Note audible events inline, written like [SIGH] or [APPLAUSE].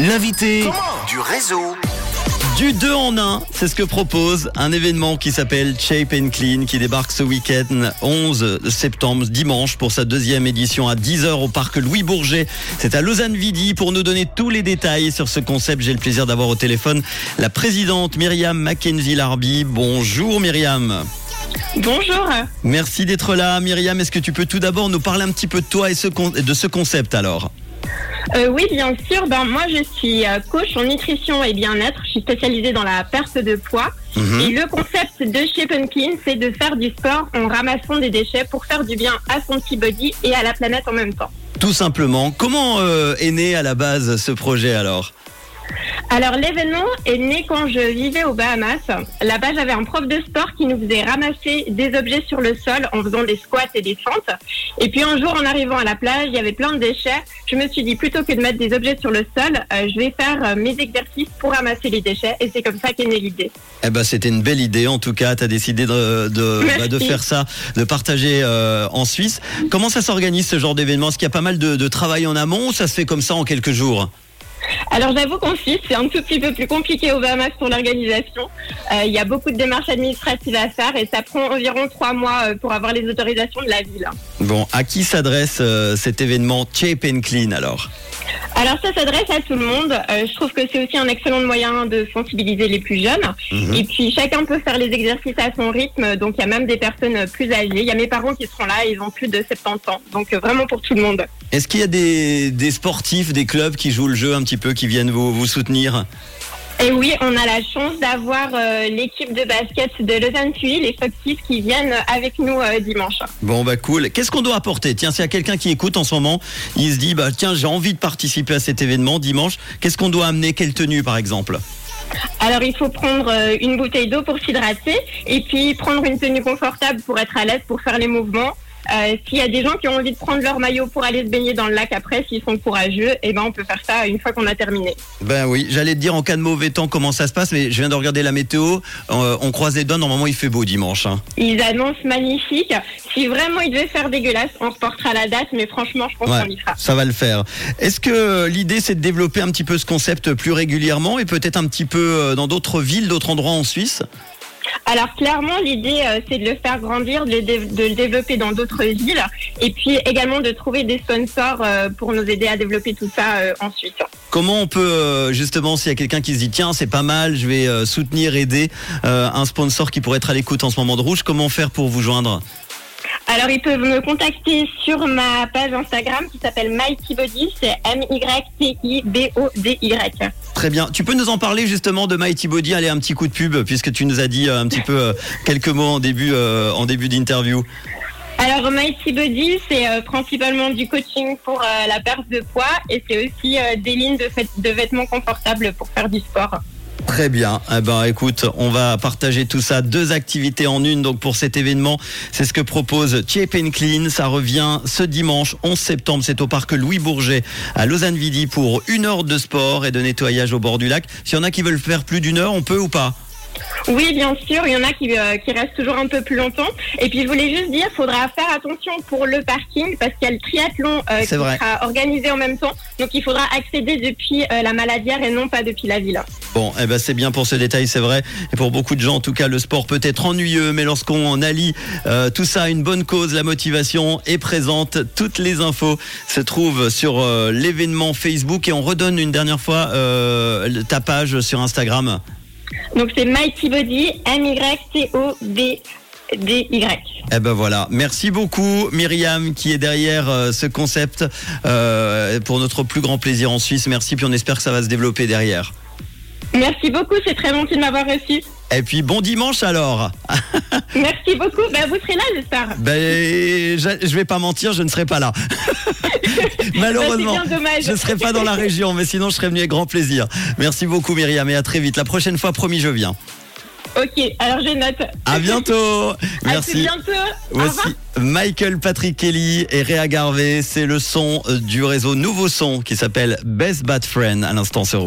L'invité du réseau. Du 2 en 1, c'est ce que propose un événement qui s'appelle Shape and Clean qui débarque ce week-end 11 septembre, dimanche, pour sa deuxième édition à 10h au parc Louis Bourget. C'est à Lausanne-Vidi pour nous donner tous les détails sur ce concept. J'ai le plaisir d'avoir au téléphone la présidente Myriam Mackenzie-Larby. Bonjour Myriam. Bonjour. Merci d'être là. Myriam, est-ce que tu peux tout d'abord nous parler un petit peu de toi et de ce concept alors? Euh, oui, bien sûr. Ben, moi, je suis euh, coach en nutrition et bien-être. Je suis spécialisée dans la perte de poids. Mhm. Et le concept de Shape and Clean, c'est de faire du sport en ramassant des déchets pour faire du bien à son petit body et à la planète en même temps. Tout simplement. Comment euh, est né à la base ce projet alors? Alors l'événement est né quand je vivais aux Bahamas. Là-bas, j'avais un prof de sport qui nous faisait ramasser des objets sur le sol en faisant des squats et des fentes. Et puis un jour, en arrivant à la plage, il y avait plein de déchets. Je me suis dit plutôt que de mettre des objets sur le sol, euh, je vais faire euh, mes exercices pour ramasser les déchets. Et c'est comme ça qu'est née l'idée. Eh ben, c'était une belle idée. En tout cas, tu as décidé de, de, bah, faire ça, de partager euh, en Suisse. Comment ça s'organise ce genre d'événement? Est-ce qu'il y a pas mal de, de travail en amont ou ça se fait comme ça en quelques jours? Alors j'avoue qu'en Suisse, c'est un tout petit peu plus compliqué au Bahamas pour l'organisation. Euh, il y a beaucoup de démarches administratives à faire et ça prend environ trois mois euh, pour avoir les autorisations de la ville. Bon, à qui s'adresse euh, cet événement Cheap and Clean alors? Alors ça s'adresse à tout le monde. Euh, je trouve que c'est aussi un excellent moyen de sensibiliser les plus jeunes. Mhm. Et puis chacun peut faire les exercices à son rythme. Donc il y a même des personnes plus âgées. Il y a mes parents qui seront là, ils ont plus de 70 ans. Donc euh, vraiment pour tout le monde. Est-ce qu'il y a des, des, sportifs, des clubs qui jouent le jeu un petit peu, qui viennent vous, vous soutenir et oui, on a la chance d'avoir euh, l'équipe de basket de Lausanne Tuile, les Foxys, qui viennent avec nous euh, dimanche. Bon, bah cool. Qu'est-ce qu'on doit apporter? Tiens, s'il y a quelqu'un qui écoute en ce moment, il se dit, bah tiens, j'ai envie de participer à cet événement dimanche, qu'est-ce qu'on doit amener? Quelle tenue, par exemple? Alors il faut prendre euh, une bouteille d'eau pour s'hydrater et puis prendre une tenue confortable pour être à l'aise pour faire les mouvements. Euh, s'il y a des gens qui ont envie de prendre leur maillot pour aller se baigner dans le lac après, s'ils sont courageux, eh ben on peut faire ça une fois qu'on a terminé. Ben oui, j'allais te dire en cas de mauvais temps comment ça se passe, mais je viens de regarder la météo. Euh, on croise les doigts, normalement il fait beau dimanche. Hein. Ils annoncent magnifique. Si vraiment il devait faire dégueulasse, on reportera la date, mais franchement, je pense qu'on y sera. Ça va le faire. Est-ce que l'idée c'est de développer un petit peu ce concept plus régulièrement et peut-être un petit peu euh, dans d'autres villes, d'autres endroits en Suisse? Alors clairement, l'idée, euh, c'est de le faire grandir, de, le développer dans d'autres villes, et puis également de trouver des sponsors euh, pour nous aider à développer tout ça euh, en Suisse. Comment on peut justement, s'il y a quelqu'un qui se dit tiens c'est pas mal, je vais soutenir, aider un sponsor qui pourrait être à l'écoute en ce moment de rouge, comment faire pour vous joindre? Alors, ils peuvent me contacter sur ma page Instagram qui s'appelle Mighty Body. C'est M-Y-T-I-B-O-D-Y. Très bien. Tu peux nous en parler justement de Mighty Body Allez, un petit coup de pub, puisque tu nous as dit euh, un petit peu euh, quelques mots en début, euh, en début d'interview. Alors, Mighty Body, c'est principalement du coaching pour la perte de poids et c'est aussi des lignes de, de vêtements confortables pour faire du sport. Très bien. Eh ben, écoute, on va partager tout ça. Deux activités en une. Donc, pour cet événement, c'est ce que propose Cheap Clean. Ça revient ce dimanche 11 septembre. C'est au parc Louis Bourget à Lausanne-Vidi pour une heure de sport et de nettoyage au bord du lac. S'il y en a qui veulent faire plus d'une heure, on peut ou pas? Oui, bien sûr, il y en a qui, euh, qui restent toujours un peu plus longtemps. Et puis je voulais juste dire, il faudra faire attention pour le parking parce qu'il y a le triathlon euh, qui sera organisé en même temps. Donc il faudra accéder depuis euh, la maladière et non pas depuis la ville. Bon, eh ben c'est bien pour ce détail, c'est vrai. Et pour beaucoup de gens, en tout cas, le sport peut être ennuyeux, mais lorsqu'on allie tout ça à une bonne cause, la motivation est présente. Toutes les infos se trouvent sur l'événement Facebook et on redonne une dernière fois ta page sur Instagram. Donc c'est Mighty Body, M-Y-T-O-D. D-Y. Eh ben voilà, merci beaucoup Myriam qui est derrière euh, ce concept euh, pour notre plus grand plaisir en Suisse. Merci, puis on espère que ça va se développer derrière. Merci beaucoup, c'est très gentil de m'avoir reçu. Et puis bon dimanche alors. [LAUGHS] Merci beaucoup. Ben, vous serez là, j'espère. Ben, je, je vais pas mentir, je ne serai pas là. [LAUGHS] Malheureusement, je ne serai pas dans la région, mais sinon je serai venu avec grand plaisir. Merci beaucoup Myriam et à très vite. La prochaine fois, promis, je viens. Ok, alors je note. À bientôt. [LAUGHS] Merci. À bientôt. Voici Michael Patrick Kelly et Réa Garvey. C'est le son du réseau Nouveau Son qui s'appelle Best Bad Friend à l'instant sur